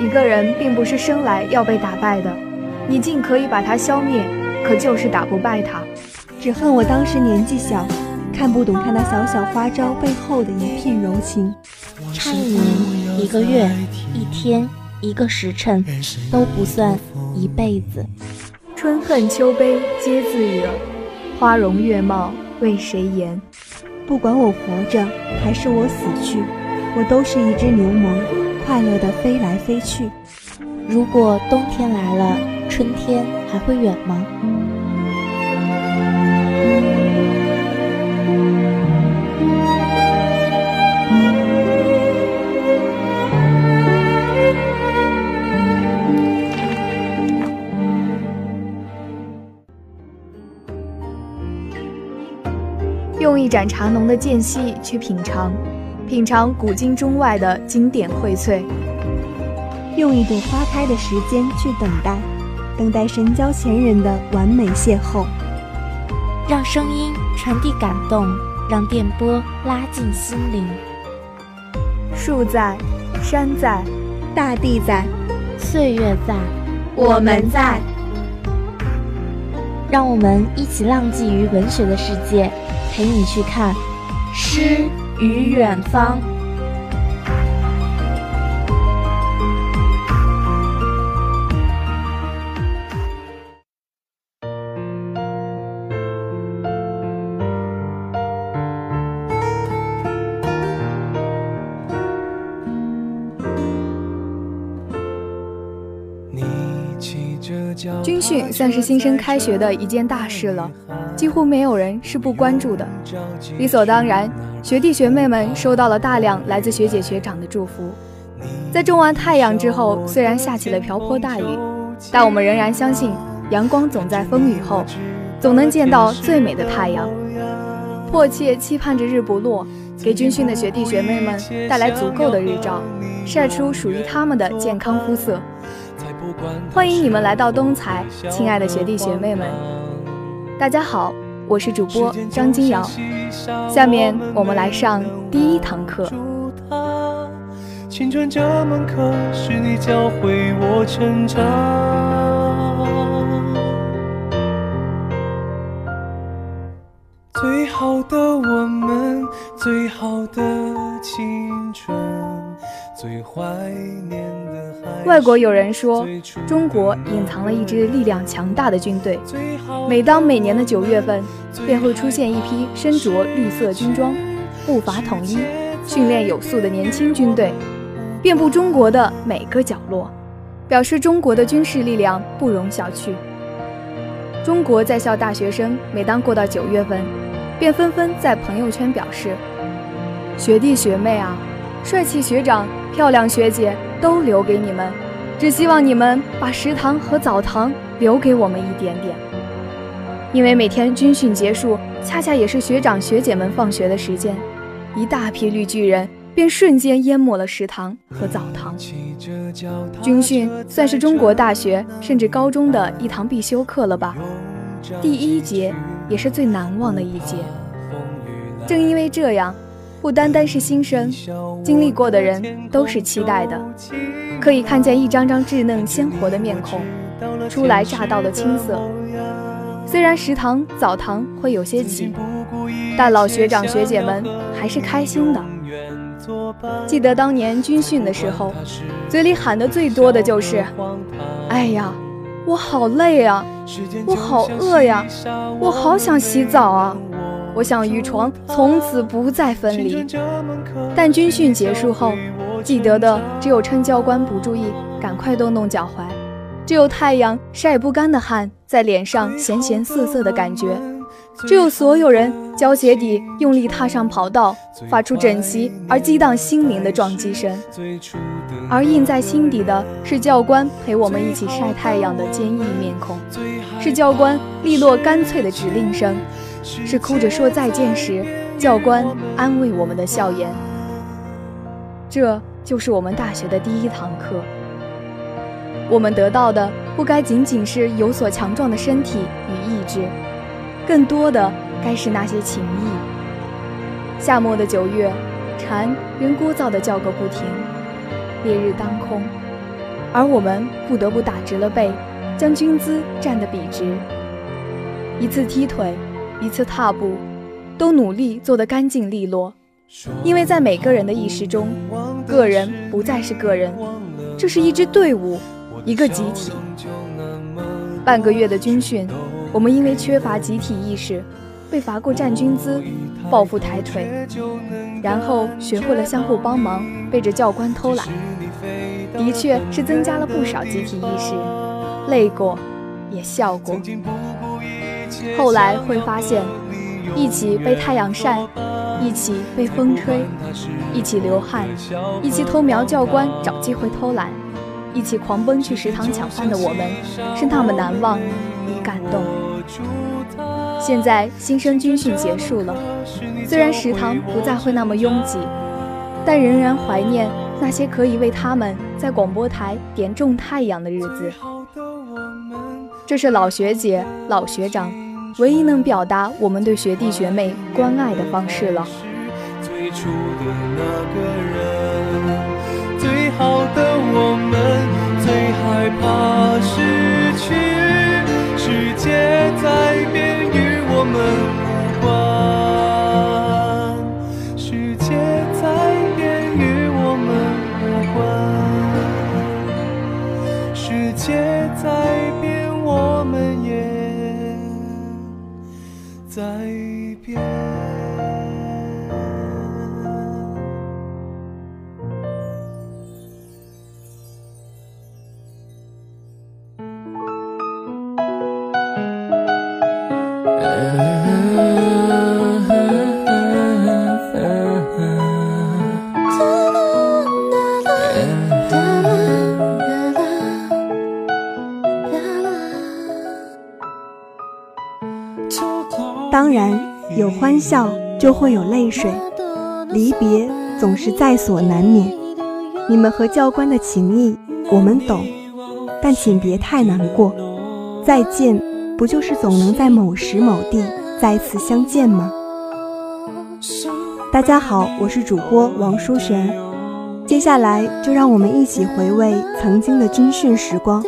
一个人并不是生来要被打败的，你尽可以把他消灭，可就是打不败他。只恨我当时年纪小，看不懂他那小小花招背后的一片柔情。差一年、一个月、一天、一个时辰都不算一辈子。春恨秋悲皆自惹，花容月貌为谁言？不管我活着还是我死去，我都是一只牛虻，快乐地飞来飞去。如果冬天来了，春天还会远吗？用一盏茶浓的间隙去品尝，品尝古今中外的经典荟萃；用一朵花开的时间去等待，等待神交前人的完美邂逅。让声音传递感动，让电波拉近心灵。树在，山在，大地在，岁月在，我们在。让我们一起浪迹于文学的世界。陪你去看诗与远方。算是新生开学的一件大事了，几乎没有人是不关注的。理所当然，学弟学妹们收到了大量来自学姐学长的祝福。在种完太阳之后，虽然下起了瓢泼大雨，但我们仍然相信阳光总在风雨后，总能见到最美的太阳。迫切期盼着日不落，给军训的学弟学妹们带来足够的日照，晒出属于他们的健康肤色。欢迎你们来到东财，亲爱的学弟学妹们，大家好，我是主播张金瑶。下面我们来上第一堂课。青春这门课是你教会我成长，最好的我们，最好的青春，最怀念。外国有人说，中国隐藏了一支力量强大的军队。每当每年的九月份，便会出现一批身着绿色军装、步伐统一、训练有素的年轻军队，遍布中国的每个角落，表示中国的军事力量不容小觑。中国在校大学生每当过到九月份，便纷纷在朋友圈表示：“学弟学妹啊，帅气学长，漂亮学姐。”都留给你们，只希望你们把食堂和澡堂留给我们一点点，因为每天军训结束，恰恰也是学长学姐们放学的时间，一大批绿巨人便瞬间淹没了食堂和澡堂。军训算是中国大学甚至高中的一堂必修课了吧？第一节也是最难忘的一节。正因为这样。不单单是新生，经历过的人都是期待的，可以看见一张张稚嫩鲜活的面孔，初来乍到的青涩。虽然食堂、澡堂会有些挤，但老学长学姐们还是开心的。记得当年军训的时候，嘴里喊的最多的就是：“哎呀，我好累啊，我好饿呀，我好想洗澡啊。”我想与床从此不再分离，但军训结束后，记得的只有趁教官不注意赶快动动脚踝，只有太阳晒不干的汗在脸上咸咸涩涩的感觉，只有所有人胶鞋底用力踏上跑道，发出整齐而激荡心灵的撞击声，而印在心底的是教官陪我们一起晒太阳的坚毅面孔，是教官利落干脆的指令声。是哭着说再见时，教官安慰我们的笑颜。这就是我们大学的第一堂课。我们得到的不该仅仅是有所强壮的身体与意志，更多的该是那些情谊。夏末的九月，蝉仍聒噪地叫个不停。烈日当空，而我们不得不打直了背，将军姿站得笔直。一次踢腿，一次踏步，都努力做得干净利落。因为在每个人的意识中，个人不再是个人，这是一支队伍，一个集体。半个月的军训，我们因为缺乏集体意识，被罚过站军姿、抱腹抬腿，然后学会了相互帮忙，背着教官偷懒。的确是增加了不少集体意识，累过，也笑过。后来会发现，一起被太阳晒。一起被风吹，一起流汗，一起偷瞄教官找机会偷懒，一起狂奔去食堂抢饭的我们，是那么难忘与感动。现在新生军训结束了，虽然食堂不再会那么拥挤，但仍然怀念那些可以为他们在广播台点中太阳的日子。这是老学姐、老学长。唯一能表达我们对学弟学妹关爱的方式了。最初的那个人，最好的我们，最害怕失去。世界在变，与我们在变。当然，有欢笑就会有泪水，离别总是在所难免。你们和教官的情谊，我们懂，但请别太难过。再见，不就是总能在某时某地再次相见吗？大家好，我是主播王淑璇，接下来就让我们一起回味曾经的军训时光，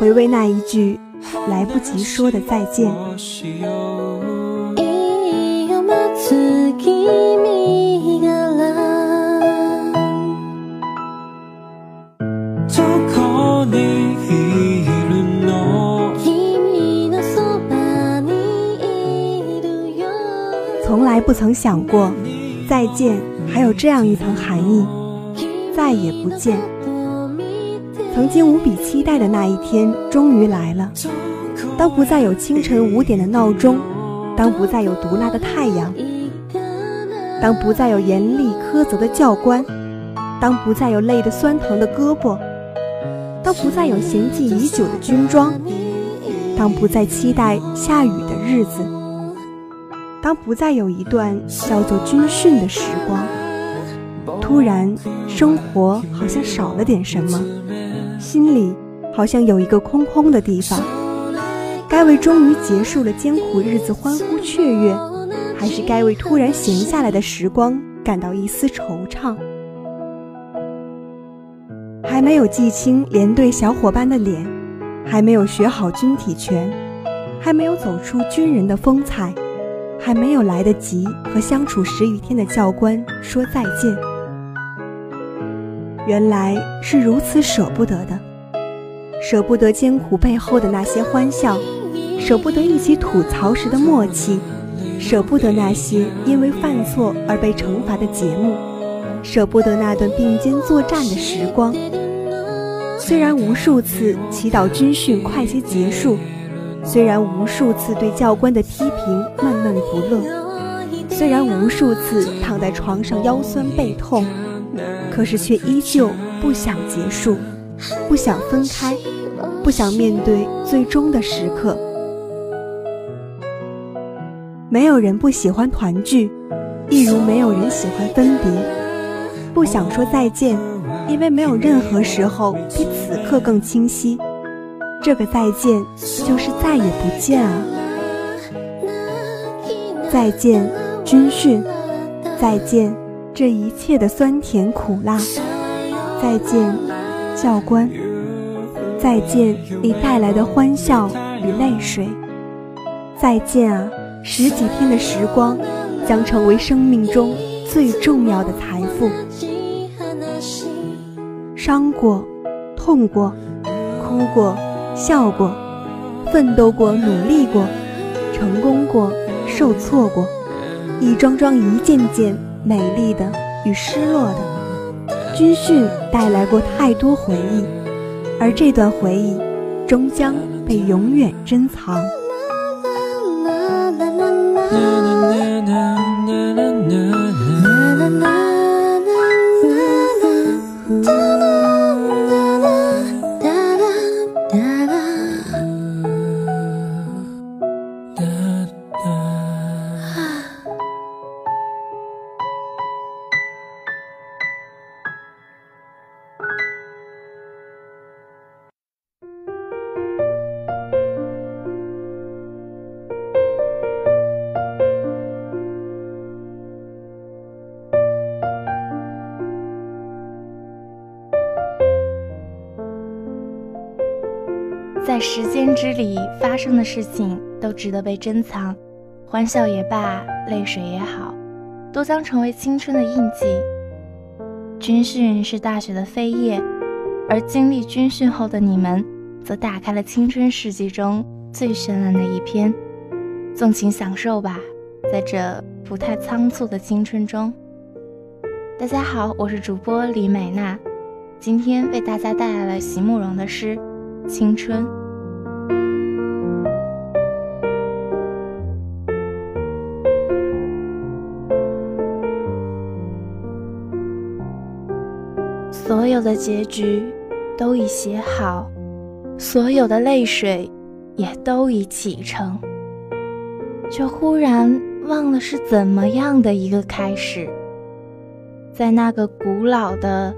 回味那一句来不及说的再见。从来不曾想过，再见还有这样一层含义，再也不见。曾经无比期待的那一天终于来了，当不再有清晨五点的闹钟。当不再有毒辣的太阳，当不再有严厉苛责的教官，当不再有累得酸疼的胳膊，当不再有嫌弃已久的军装，当不再期待下雨的日子，当不再有一段叫做军训的时光，突然，生活好像少了点什么，心里好像有一个空空的地方。该为终于结束了艰苦日子欢呼雀跃，还是该为突然闲下来的时光感到一丝惆怅？还没有记清连队小伙伴的脸，还没有学好军体拳，还没有走出军人的风采，还没有来得及和相处十余天的教官说再见。原来是如此舍不得的，舍不得艰苦背后的那些欢笑。舍不得一起吐槽时的默契，舍不得那些因为犯错而被惩罚的节目，舍不得那段并肩作战的时光。虽然无数次祈祷军训快些结束，虽然无数次对教官的批评闷闷不乐，虽然无数次躺在床上腰酸背痛，可是却依旧不想结束，不想分开，不想面对最终的时刻。没有人不喜欢团聚，一如没有人喜欢分别。不想说再见，因为没有任何时候比此刻更清晰。这个再见，就是再也不见啊！再见，军训；再见，这一切的酸甜苦辣；再见，教官。再见你带来的欢笑与泪水。再见啊，十几天的时光将成为生命中最重要的财富。伤过，痛过，哭过，笑过，奋斗过，努力过，成功过，受挫过，一桩桩，一件件美丽的与失落的，军训带来过太多回忆，而这段回忆终将被永远珍藏。the night 在时间之里发生的事情都值得被珍藏，欢笑也罢，泪水也好，都将成为青春的印记。军训是大学的扉页，而经历军训后的你们，则打开了青春世纪中最绚烂的一篇。纵情享受吧，在这不太仓促的青春中。大家好，我是主播李美娜，今天为大家带来了席慕容的诗。青春，所有的结局都已写好，所有的泪水也都已启程，却忽然忘了是怎么样的一个开始，在那个古老的、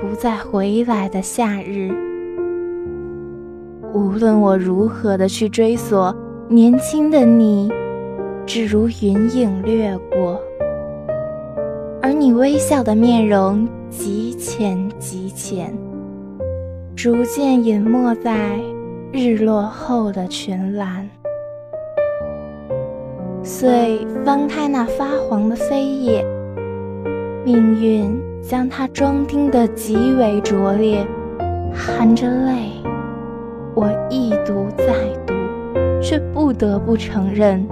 不再回来的夏日。无论我如何的去追索，年轻的你，只如云影掠过，而你微笑的面容极浅极浅，逐渐隐没在日落后的群岚。遂翻开那发黄的扉页，命运将它装订得极为拙劣，含着泪。我一读再读，却不得不承认，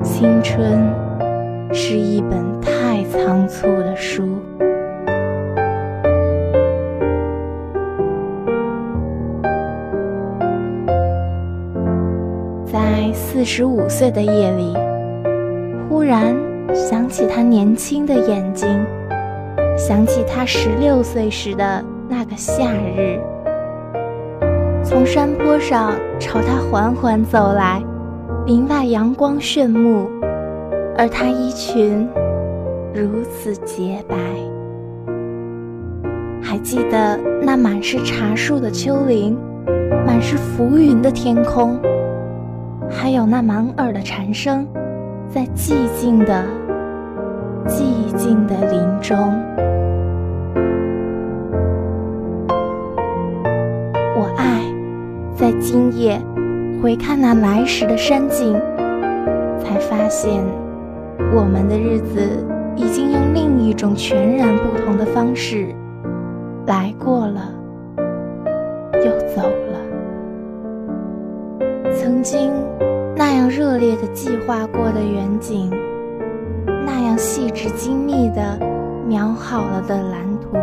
青春是一本太仓促的书。在四十五岁的夜里，忽然想起他年轻的眼睛，想起他十六岁时的那个夏日。从山坡上朝他缓缓走来，林外阳光炫目，而他衣裙如此洁白。还记得那满是茶树的丘陵，满是浮云的天空，还有那满耳的蝉声，在寂静的、寂静的林中。今夜回看那来时的山景，才发现我们的日子已经用另一种全然不同的方式来过了，又走了。曾经那样热烈的计划过的远景，那样细致精密的描好了的蓝图，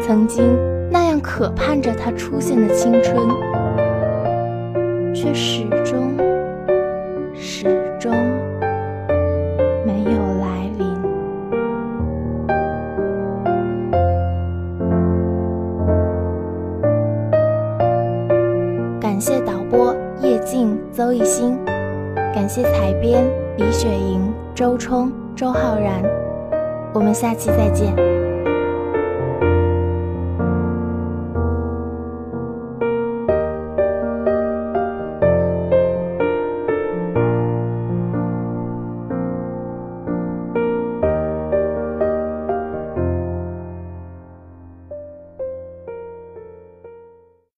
曾经。那样渴盼着他出现的青春，却始终、始终没有来临。感谢导播叶静、邹艺兴，感谢采编李雪莹、周冲、周浩然。我们下期再见。